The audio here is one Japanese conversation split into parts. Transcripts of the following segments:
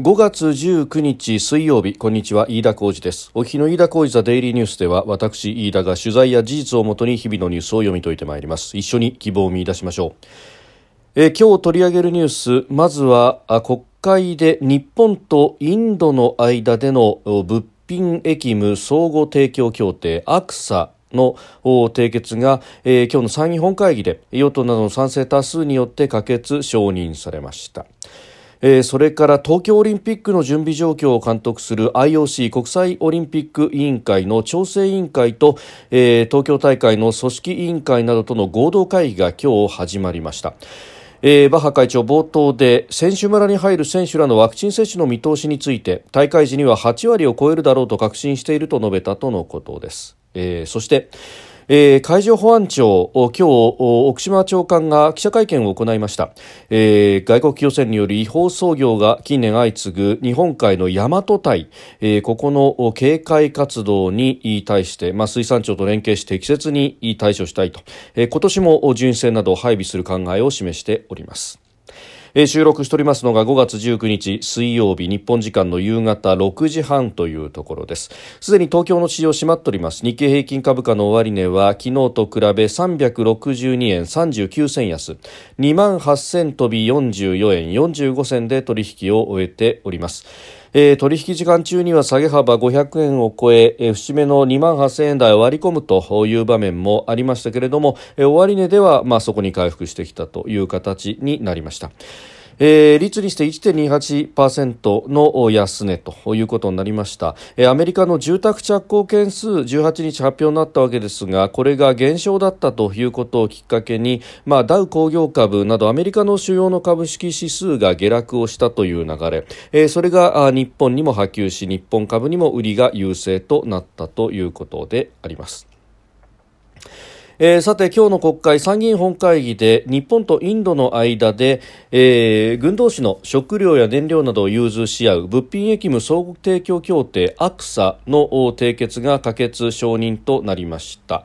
5月19日水曜日こんにちは飯田浩二です。お日の飯田浩二ザデイリーニュースでは私飯田が取材や事実をもとに日々のニュースを読み解いてまいります。一緒に希望を見出しましょう。え今日取り上げるニュースまずは国会で日本とインドの間での物品役務相互提供協定アクサの締結が、えー、今日の参議院本会議で与党などの賛成多数によって可決承認されました。えー、それから東京オリンピックの準備状況を監督する IOC 国際オリンピック委員会の調整委員会と、えー、東京大会の組織委員会などとの合同会議が今日始まりました。えー、バッハ会長冒頭で選手村に入る選手らのワクチン接種の見通しについて大会時には8割を超えるだろうと確信していると述べたとのことです、えー、そしてえー、海上保安庁、今日、奥島長官が記者会見を行いました、えー、外国漁船による違法操業が近年相次ぐ日本海の大和隊、えー、ここの警戒活動に対して、まあ、水産庁と連携して適切に対処したいと、えー、今年も巡視船などを配備する考えを示しております。えー、収録しておりますのが5月19日水曜日日本時間の夕方6時半というところです。すでに東京の市場閉まっております。日経平均株価の終値は昨日と比べ362円39銭安。2万8000飛び44円45銭で取引を終えております。えー、取引時間中には下げ幅500円を超え、えー、節目の2万8000円台を割り込むという場面もありましたけれども、えー、終値では、まあ、そこに回復してきたという形になりました。えー、率にして1.28%の安値ということになりました、えー、アメリカの住宅着工件数18日発表になったわけですがこれが減少だったということをきっかけに、まあ、ダウ工業株などアメリカの主要の株式指数が下落をしたという流れ、えー、それが日本にも波及し日本株にも売りが優勢となったということであります。えー、さて今日の国会参議院本会議で日本とインドの間で、えー、軍同士の食料や燃料などを融通し合う物品役務相互提供協定アクサの締結が可決承認となりました。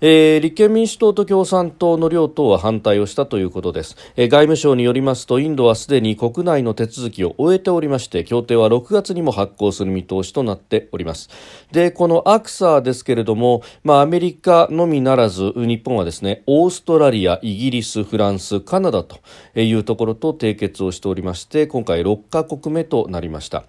えー、立憲民主党と共産党の両党は反対をしたということです、えー、外務省によりますとインドはすでに国内の手続きを終えておりまして協定は6月にも発行する見通しとなっております。でこのアクサーですけれども、まあ、アメリカのみならず日本はですねオーストラリアイギリスフランスカナダというところと締結をしておりまして今回6カ国目となりました。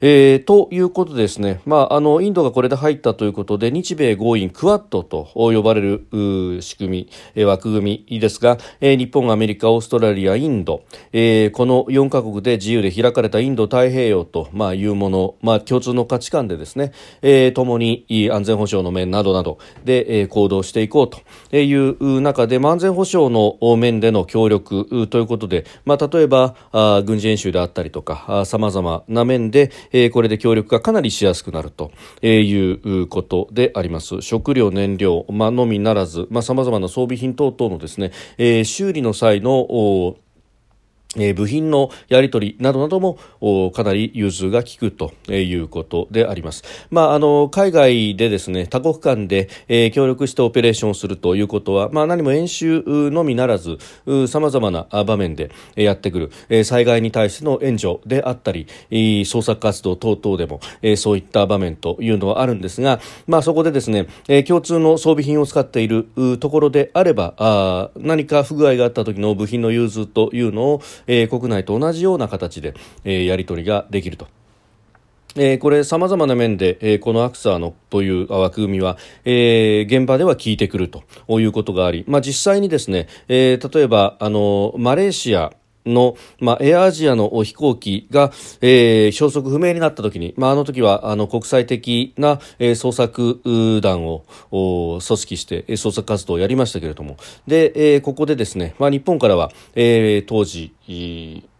えー、ということですね、まあ、あのインドがこれで入ったということで日米豪印クワッドと呼ばれる仕組み、枠組みですが、えー、日本、アメリカ、オーストラリア、インド、えー、この4カ国で自由で開かれたインド太平洋と、まあ、いうもの、まあ、共通の価値観でですね、えー、共に安全保障の面などなどで、えー、行動していこうという中で、安全保障の面での協力ということで、まあ、例えばあ軍事演習であったりとかさまざまな面で、えー、これで協力がかなりしやすくなるということであります。食料燃料、まあのみならずさまざ、まな装備品等々のですね、えー、修理の際のえ、部品のやり取りなどなどもかなり融通が利くということであります。まあ、あの海外でですね多国間で、えー、協力してオペレーションするということは、まあ、何も演習のみならずさまざまな場面でやってくる、えー、災害に対しての援助であったり捜索活動等々でも、えー、そういった場面というのはあるんですが、まあ、そこでですね、え、共通の装備品を使っているところであればあ何か不具合があった時の部品の融通というのをえー、国内と同じような形で、えー、やり取りができると。えー、これ、様々な面で、えー、このアクサーのという枠組みは、えー、現場では効いてくるということがあり、まあ、実際にですね、えー、例えば、あの、マレーシア、の、まあ、エアアジアの飛行機が、えー、消息不明になった時に、まあ、あの時は、あの、国際的な、えー、捜索団を組織して、捜索活動をやりましたけれども、で、えー、ここでですね、まあ、日本からは、えー、当時、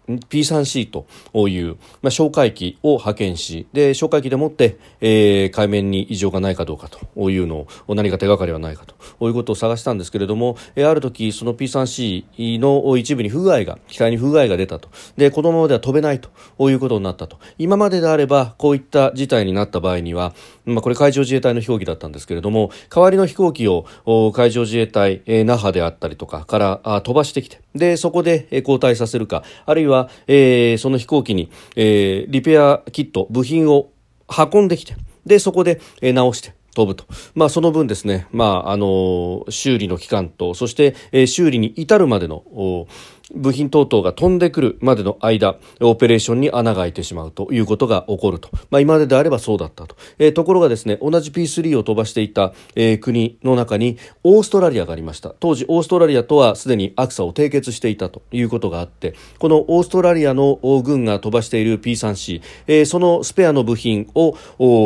P3C という、まあ、哨戒機を派遣し、で、哨戒機でもって、えー、海面に異常がないかどうかというのを、何か手がかりはないかということを探したんですけれども、えー、ある時、その P3C の一部に不具合が、機体に不具合が出たと。で、このままでは飛べないということになったと。今までであれば、こういった事態になった場合には、まあ、これ海上自衛隊の飛行機だったんですけれども、代わりの飛行機を海上自衛隊、えー、那覇であったりとかからあ飛ばしてきて、で、そこで交代させるか、あるいはは、えー、その飛行機に、えー、リペアキット部品を運んできてでそこで、えー、直して飛ぶと。まあ、その分ですね、まあ、あの、修理の期間と、そして、えー、修理に至るまでの、部品等々が飛んでくるまでの間、オペレーションに穴が開いてしまうということが起こると。まあ、今までであればそうだったと。えー、ところがですね、同じ P3 を飛ばしていた、えー、国の中にオーストラリアがありました。当時、オーストラリアとはすでにアクサを締結していたということがあって、このオーストラリアの軍が飛ばしている P3C、えー、そのスペアの部品を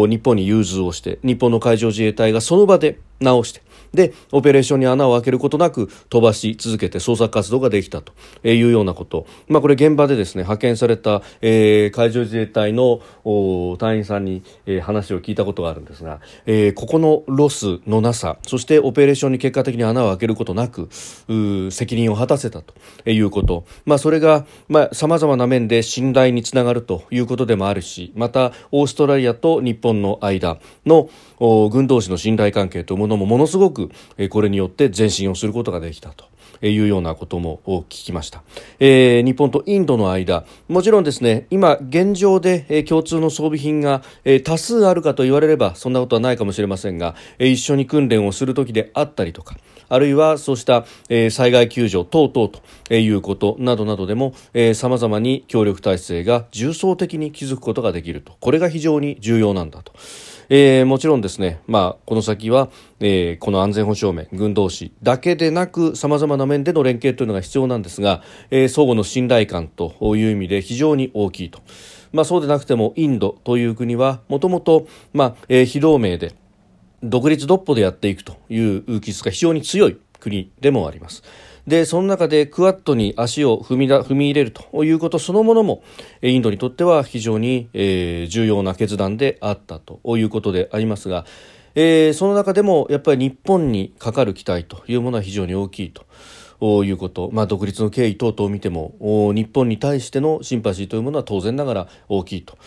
日本に融通をして、日本の海上自衛隊がその場で直して、でオペレーションに穴を開けることなく飛ばし続けて捜索活動ができたと。いうようなこと、まあ、これ現場でですね派遣された、えー、海上自衛隊の隊員さんに、えー、話を聞いたことがあるんですが、えー、ここのロスのなさそしてオペレーションに結果的に穴を開けることなく責任を果たせたと。いうこと、まあ、それがさまざ、まな面で信頼につながるということでもあるしまたオーストラリアと日本の間の軍同士の信頼関係というものもものすごくこれによって前進をすることができたと。いうようなことも聞きました、えー、日本とインドの間もちろんですね今現状で、え共通の装備品が、え多数あるかと言われればそんなことはないかもしれませんが、え一緒に訓練をする時であったりとかあるいはそうした、え、災害救助等々ということなどなどでもさまざまに協力体制が重層的に築くことができるとこれが非常に重要なんだと。えー、もちろんですね、まあ、この先は、えー、この安全保障面、軍同士だけでなく、さまざまな面での連携というのが必要なんですが、えー、相互の信頼感という意味で非常に大きいと。まあ、そうでなくても、インドという国は、もともと、非同盟で、独立独歩でやっていくという気質が非常に強い国でもあります。でその中でクワッドに足を踏みだ踏み入れるということそのものもインドにとっては非常に、えー、重要な決断であったということでありますが、えー、その中でもやっぱり日本にかかる期待というものは非常に大きいと。いうこと、まあ、独立の経緯等々を見ても日本に対してのシンパシーというものは当然ながら大きいと。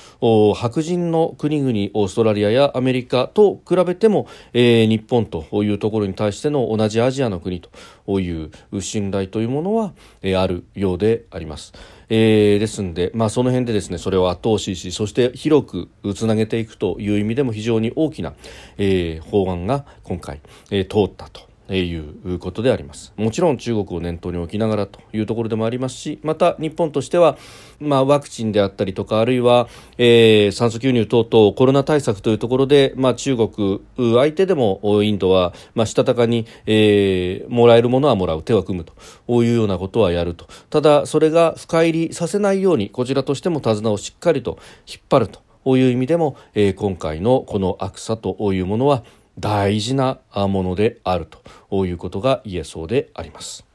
白人の国々オーストラリアやアメリカと比べても、えー、日本というところに対しての同じアジアの国という信頼というものは、えー、あるようであります。えー、ですんで、まあ、その辺でですねそれを後押ししそして広くつなげていくという意味でも非常に大きな、えー、法案が今回、えー、通ったと。いうことであります。もちろん中国を念頭に置きながらというところでもありますしまた日本としては、まあ、ワクチンであったりとかあるいは、えー、酸素吸入等々コロナ対策というところで、まあ、中国相手でもインドは、まあ、したたかに、えー、もらえるものはもらう手は組むというようなことはやると。ただそれが深入りさせないようにこちらとしても手綱をしっかりと引っ張るという意味でも、えー、今回のこの悪さというものは大事なものであるということが言えそうであります。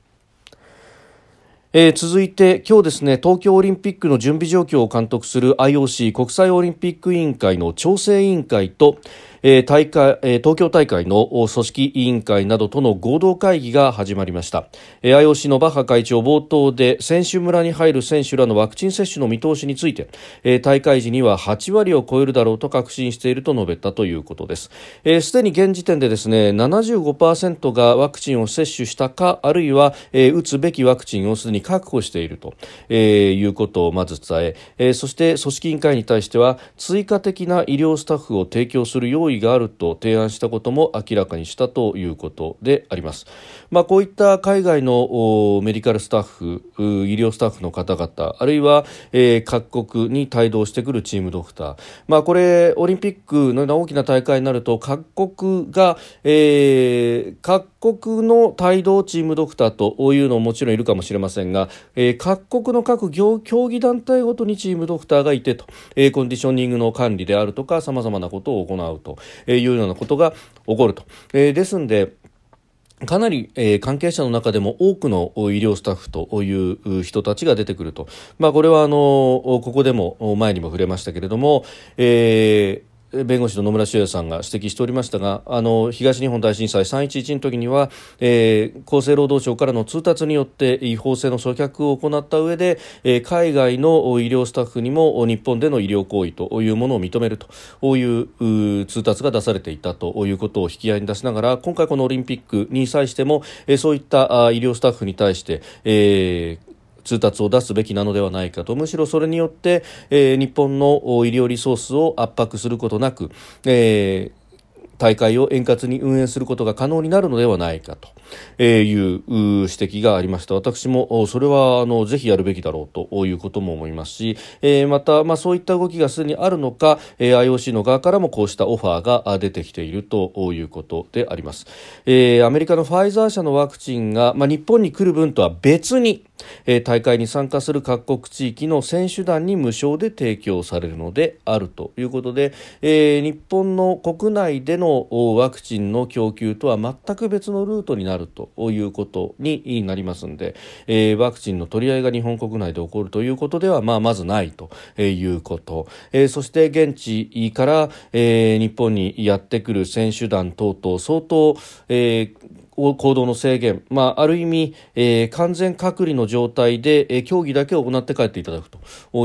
えー、続いて今日ですね東京オリンピックの準備状況を監督する IOC 国際オリンピック委員会の調整委員会とえー、大会、えー、東京大会の組織委員会などとの合同会議が始まりました、えー、IOC のバッハ会長冒頭で選手村に入る選手らのワクチン接種の見通しについて、えー、大会時には8割を超えるだろうと確信していると述べたということです。すで、に現時点でですね75%がワクチンを接種したかあるいは、えー、打つべきワクチンをすでに確保していると、えー、いうことをまず伝ええー、そして組織委員会に対しては追加的な医療スタッフを提供する用意があると提案したことも明らかにしたということであります。まあ、こういった海外のメディカルスタッフ、医療スタッフの方々、あるいは、えー、各国に帯同してくるチームドクター、まあ、これ、オリンピックのような大きな大会になると、各国が、えー、各国の帯同チームドクターというのももちろんいるかもしれませんが、えー、各国の各競技団体ごとにチームドクターがいてと、えー、コンディショニングの管理であるとか、さまざまなことを行うと。いうようなことが起こると。えー、ですんで、かなり、えー、関係者の中でも多くの医療スタッフという人たちが出てくると。まあ、これはあの、ここでも前にも触れましたけれども、えー弁護士の野村修也さんが指摘しておりましたがあの東日本大震災311の時には、えー、厚生労働省からの通達によって違法性の阻却を行った上で、えー、海外の医療スタッフにも日本での医療行為というものを認めるという通達が出されていたということを引き合いに出しながら今回このオリンピックに際しても、えー、そういった医療スタッフに対して、えー通達を出すべきなのではないかと。むしろそれによって、えー、日本の医療リソースを圧迫することなく、えー大会を円滑に運営することが可能になるのではないかという指摘がありました。私もそれはあのぜひやるべきだろうということも思いますし、えー、また、まあ、そういった動きがすでにあるのか、え、IOC の側からもこうしたオファーが出てきているということであります、えー、アメリカのファイザー社のワクチンが、まあ、日本に来る分とは別にえ大会に参加する各国地域の選手団に無償で提供されるのであるということで、えー、日本の国内でのワクチンの供給とは全く別のルートになるということになりますので、えー、ワクチンの取り合いが日本国内で起こるということでは、まあ、まずないということ、えー、そして現地から、えー、日本にやってくる選手団等々相当、えー行動の制限、まあ、ある意味、えー、完全隔離の状態で、えー、競技だけを行って帰っていただくと。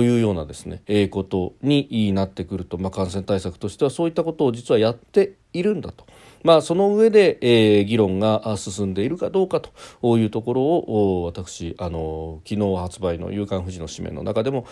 いうようなですね、えー、ことになってくると、まあ、感染対策としてはそういったことを実はやっているんだと。まあ、その上で、えー、議論が進んでいるかどうかと。いうところを私あの昨日発売の「夕刊富士」の紙面の中でも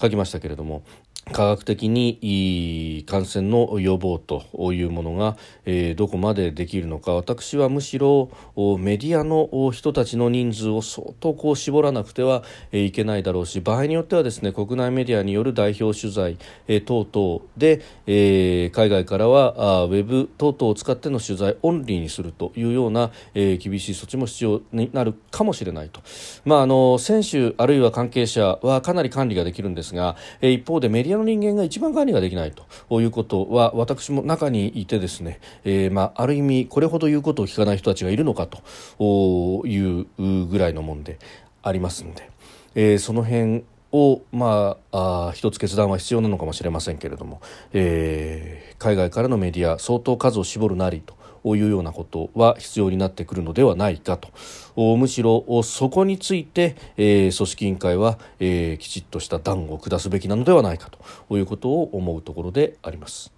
書きましたけれども。科学的に感染の予防というものが、え、どこまでできるのか。私はむしろメディアの人たちの人数を相当こう絞らなくてはいけないだろうし場合によってはですね国内メディアによる代表取材、え、等々で、え、海外からはあウェブ等々を使っての取材オンリーにするというような、え、厳しい措置も必要になるかもしれないと、まあ、あの選手あるいは関係者はかなり管理ができるんですが、え、一方でメディアの人間が一番管理ができないということは私も中にいてですね、えー、まあ、ある意味これほど言うことを聞かない人たちがいるのかというぐらいのもんでありますので、えー、その辺を、まあ、あ一つ決断は必要なのかもしれませんけれども、えー、海外からのメディア相当数を絞るなりというようなことは必要になってくるのではないかとむしろそこについて、えー、組織委員会は、えー、きちっとした断を下すべきなのではないかということを思うところであります。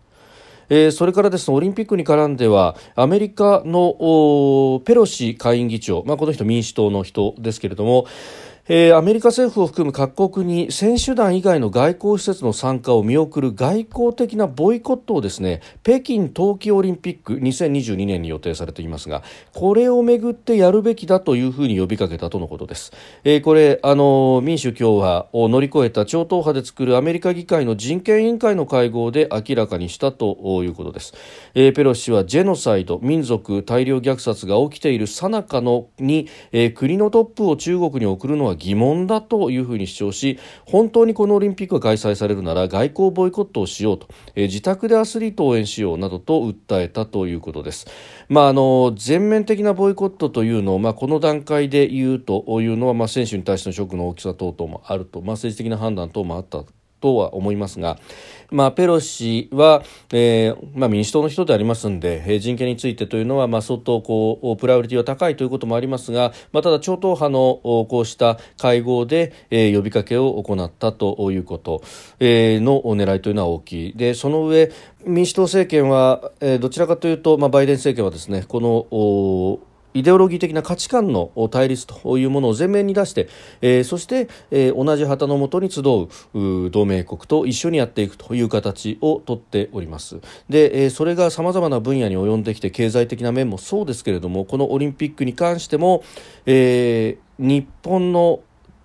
えー、それからですねオリンピックに絡んではアメリカのペロシ下院議長、まあ、この人民主党の人ですけれども、えー、アメリカ政府を含む各国に選手団以外の外交施設の参加を見送る外交的なボイコットをですね北京冬季オリンピック2022年に予定されていますがこれをめぐってやるべきだというふうに呼びかけたとのことです、えー、これあの民主共和を乗り越えた超党派で作るアメリカ議会の人権委員会の会合で明らかにしたということです、えー、ペロシ氏はジェノサイド民族大量虐殺が起きている最中のに、えー、国のトップを中国に送るのは疑問だというふうに主張し本当にこのオリンピックが開催されるなら外交ボイコットをしようと、えー、自宅でアスリートを応援しようなどと訴えたということです。まあ、あの全面的なボイコットというのを、まあ、この段階で言うというのは、まあ、選手に対してのショックの大きさ等々もあると、まあ、政治的な判断等もあったとは思いますが、まあ、ペロシは、えーまあ、民主党の人でありますんで、えー、人権についてというのは、まあ、相当こうプライオリティは高いということもありますが、まあ、ただ超党派のこうした会合で、えー、呼びかけを行ったということ、えー、の狙いというのは大きい。でその上民主党政権は、えー、どちらかというと、まあ、バイデン政権はですねこのイデオロギー的な価値観の対立というものを前面に出して、えー、そして、えー、同じ旗のもとに集う同盟国と一緒にやっていくという形をとっております。で、えー、それがさまざまな分野に及んできて経済的な面もそうですけれどもこのオリンピックに関しても、え、日本の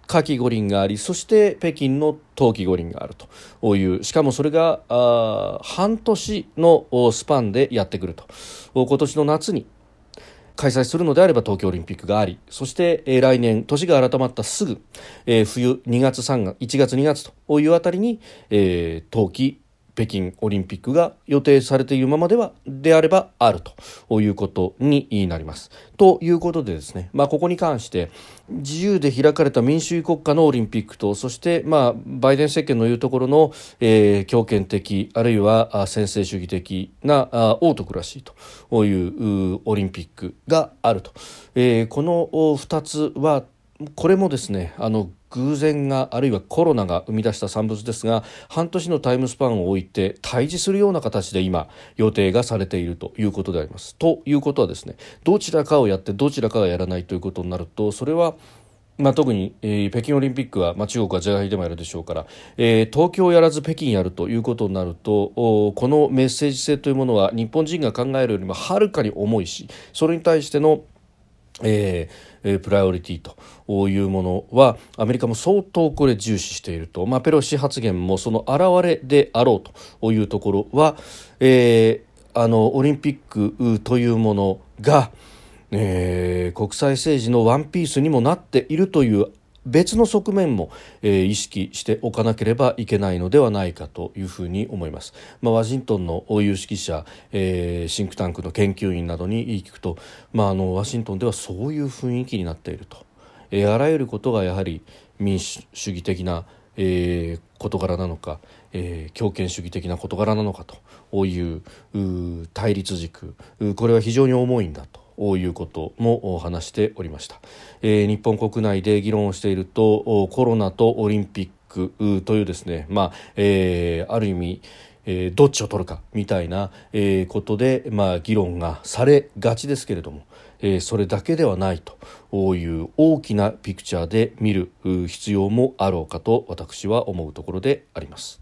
夏季五輪がありそして北京の冬季五輪があるというしかもそれがあ半年のスパンでやってくると。今年の夏に開催するのであれば東京オリンピックがありそして、えー、来年年が改まったすぐ、えー、冬2月3月1月2月というあたりに、えー、冬季北京オリンピックが予定されているままではであればあるということになります。ということでですね、まあ、ここに関して自由で開かれた民主主義国家のオリンピックとそして、まあ、バイデン政権の言うところの、えー、強権的あるいは専制主義的なオートクラシーというオリンピックがあると、えー、この2つはこれもですねあの偶然があるいはコロナが生み出した産物ですが半年のタイムスパンを置いて対峙するような形で今予定がされているということであります。ということはですねどちらかをやってどちらかがやらないということになるとそれはまあ、特に、えー、北京オリンピックは、まあ、中国は是が非でもやるでしょうから、えー、東京やらず北京やるということになるとこのメッセージ性というものは日本人が考えるよりもはるかに重いしそれに対してのえー、プライオリティというものはアメリカも相当これ重視していると、まあ、ペロシ発言もその表れであろうというところは、えー、あのオリンピックというものが、えー、国際政治のワンピースにもなっているという別の側面も、えー、意識しておかなければいけないのではないかというふうに思います。まあ、ワシントンの有識者、えー、シンクタンクの研究員などに聞くと、まあ、あのワシントンではそういう雰囲気になっていると、えー、あらゆることがやはり民主主義的な、えー、事柄なのか、えー、強権主義的な事柄なのかという対立軸これは非常に重いんだと。いうことも話しておりました、えー、日本国内で議論をしているとコロナとオリンピックというですね、まあえー、ある意味え、どっちを取るかみたいな、え、ことで、まあ、議論がされがちですけれども、え、それだけではないという大きなピクチャーで見る必要もあろうかと私は思うところであります。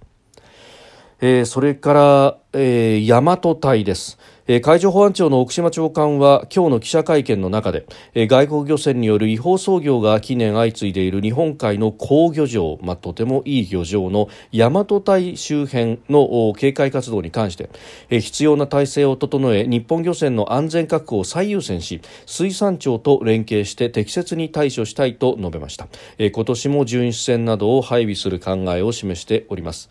え、それから、え、大和隊です。え海上保安庁の奥島長官は今日の記者会見の中で、え外国漁船による違法操業が近年相次いでいる日本海の好漁場、まあ、とてもいい漁場の大和堆周辺の警戒活動に関して、え必要な体制を整え日本漁船の安全確保を最優先し水産庁と連携して適切に対処したいと述べました、え今年も巡視船などを配備する考えを示しております。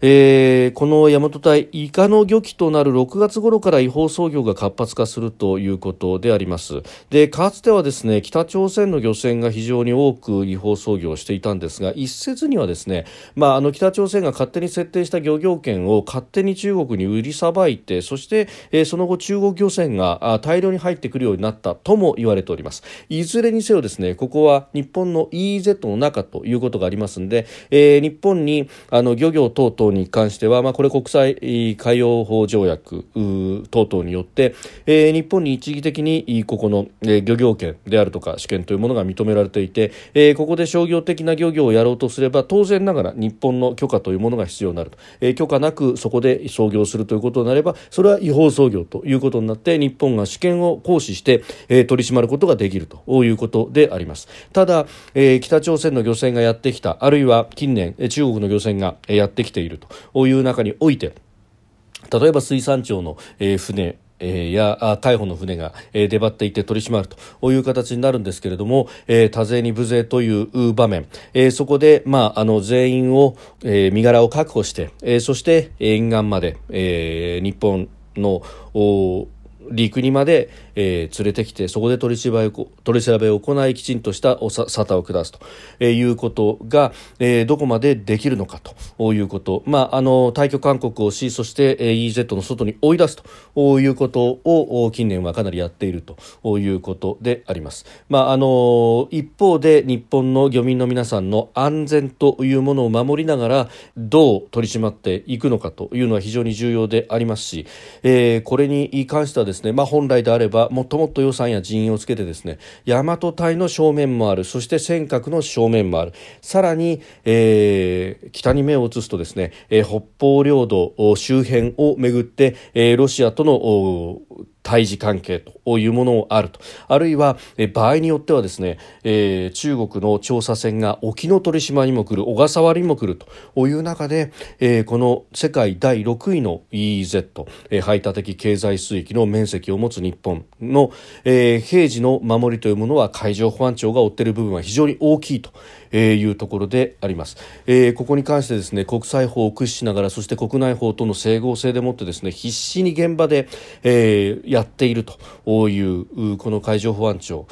えー、この大和隊イカの漁期となる6月頃から違法操業が活発化するということであります。でかつてはですね北朝鮮の漁船が非常に多く違法操業をしていたんですが一説にはですね、まあ、あの北朝鮮が勝手に設定した漁業権を勝手に中国に売りさばいてそして、えー、その後中国漁船が大量に入ってくるようになったとも言われております。いずれにせよですねここは日本の EEZ の中ということがありますので、えー、日本にあの漁業等々に関しては、まあ、これ国際海洋法条約等々によって、えー、日本に一義的にここの、漁業権であるとか試験というものが認められていて、えー、ここで商業的な漁業をやろうとすれば当然ながら日本の許可というものが必要になると、えー、許可なくそこで操業するということになればそれは違法操業ということになって日本が試験を行使して、えー、取り締まることができるということであります。ただ、えー、北朝鮮の漁船がやってきたあるいは近年中国の漁船がやってきているという中において例えば水産庁の、船、や逮捕の船が、出張っていて取り締まるという形になるんですけれども、多勢に無勢という場面、そこで、まあ、あの全員を、身柄を確保して、そして沿岸まで、日本の陸にまで、えー、連れてきてそこで取り調べを取り調べを行いきちんとしたおさ沙汰を下すと、えー、いうことが、えー、どこまでできるのかということ、まあ、あの退去勧告をしそして、えー、EZ の外に追い出すと。いうことを近年はかなりやっているということであります。まあ、あの一方で日本の漁民の皆さんの安全というものを守りながらどう取り締まっていくのかというのは非常に重要でありますし、えー、これに関してはですね、まあ、本来であればもっともっと予算や人員をつけてですね大和隊の正面もあるそして尖閣の正面もある。さらに、えー、北に目を移すとですね、えー、北方領土周辺をめぐって、えー、ロシアとの対峙関係というものもあると。あるいは場合によってはですね、えー、中国の調査船が沖ノ鳥島にも来る小笠原にも来るという中で、えー、この世界第6位の EEZ、えー、排他的経済水域の面積を持つ日本の、え、平時の守りというものは海上保安庁が負っている部分は非常に大きいと。えいうところであります、え、ここに関してですね国際法を駆使しながらそして国内法との整合性でもってですね必死に現場で、え、やっているというこの海上保安庁。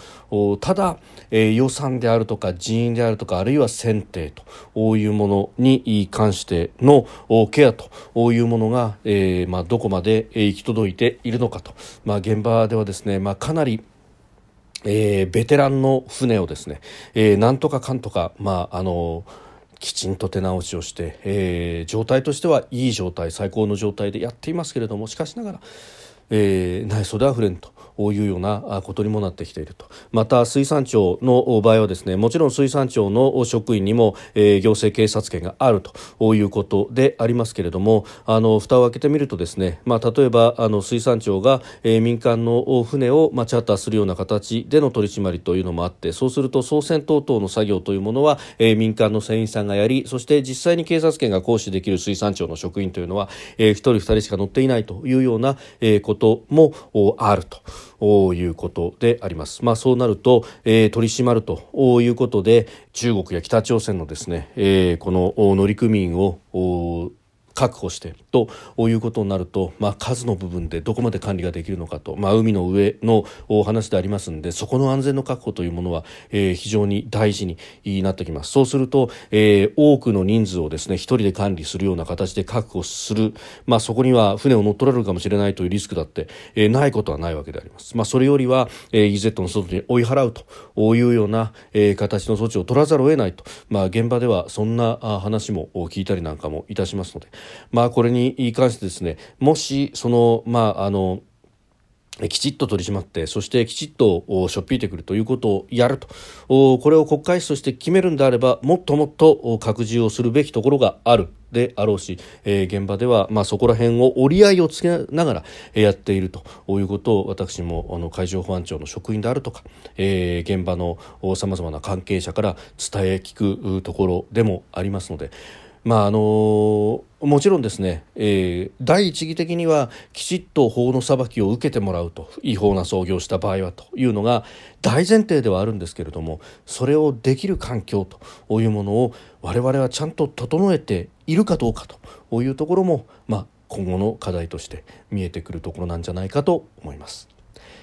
ただ、え、予算であるとか人員であるとかあるいは選定というものに関してのケアというものが、えまあ、どこまで行き届いているのかと、まあ、現場ではですね、まあ、かなりえー、ベテランの船をですね、えー、なんとかかんとか、まあ、あのきちんと手直しをして、えー、状態としてはいい状態最高の状態でやっていますけれどもしかしながら、えー、内装であふれんと。いうようなことにもなってきていると。また水産庁の場合はですねもちろん水産庁の職員にも、えー、行政警察権があるということでありますけれどもあの蓋を開けてみるとですね、まあ、例えばあの水産庁が、えー、民間の船を、まあ、チャーターするような形での取り締まりというのもあってそうすると操船等々の作業というものは、えー、民間の船員さんがやりそして実際に警察権が行使できる水産庁の職員というのは、えー、1人2人しか乗っていないというような、えー、こともあると。いうことであります。まあ、そうなると、えー、取り締まるということで中国や北朝鮮のですね、えー、この乗組員を確保してということになると、まあ、数の部分でどこまで管理ができるのかと、まあ、海の上の話でありますのでそこの安全の確保というものは、えー、非常に大事になってきます。そうすると、えー、多くの人数をですね一人で管理するような形で確保する、まあ、そこには船を乗っ取られるかもしれないというリスクだって、えー、ないことはないわけであります、まあ、それよりは、えー、EZ の外に追い払うというような、えー、形の措置を取らざるを得ないと、まあ、現場ではそんな話も聞いたりなんかもいたしますのでまあ、これに関してですねもしそのまああのきちっと取り締まってそしてきちっとしょっぴいてくるということをやるとこれを国会として決めるんであればもっともっと拡充をするべきところがあるであろうし、えー、現場では、まあ、そこら辺を折り合いをつけながらやっているということを私もあの海上保安庁の職員であるとか、えー、現場のさまざまな関係者から伝え聞くところでもありますので。まああのもちろんですね、えー、第一義的にはきちっと法の裁きを受けてもらうと違法な操業した場合はというのが大前提ではあるんですけれどもそれをできる環境というものを我々はちゃんと整えているかどうかというところも、まあ、今後の課題として見えてくるところなんじゃないかと思います。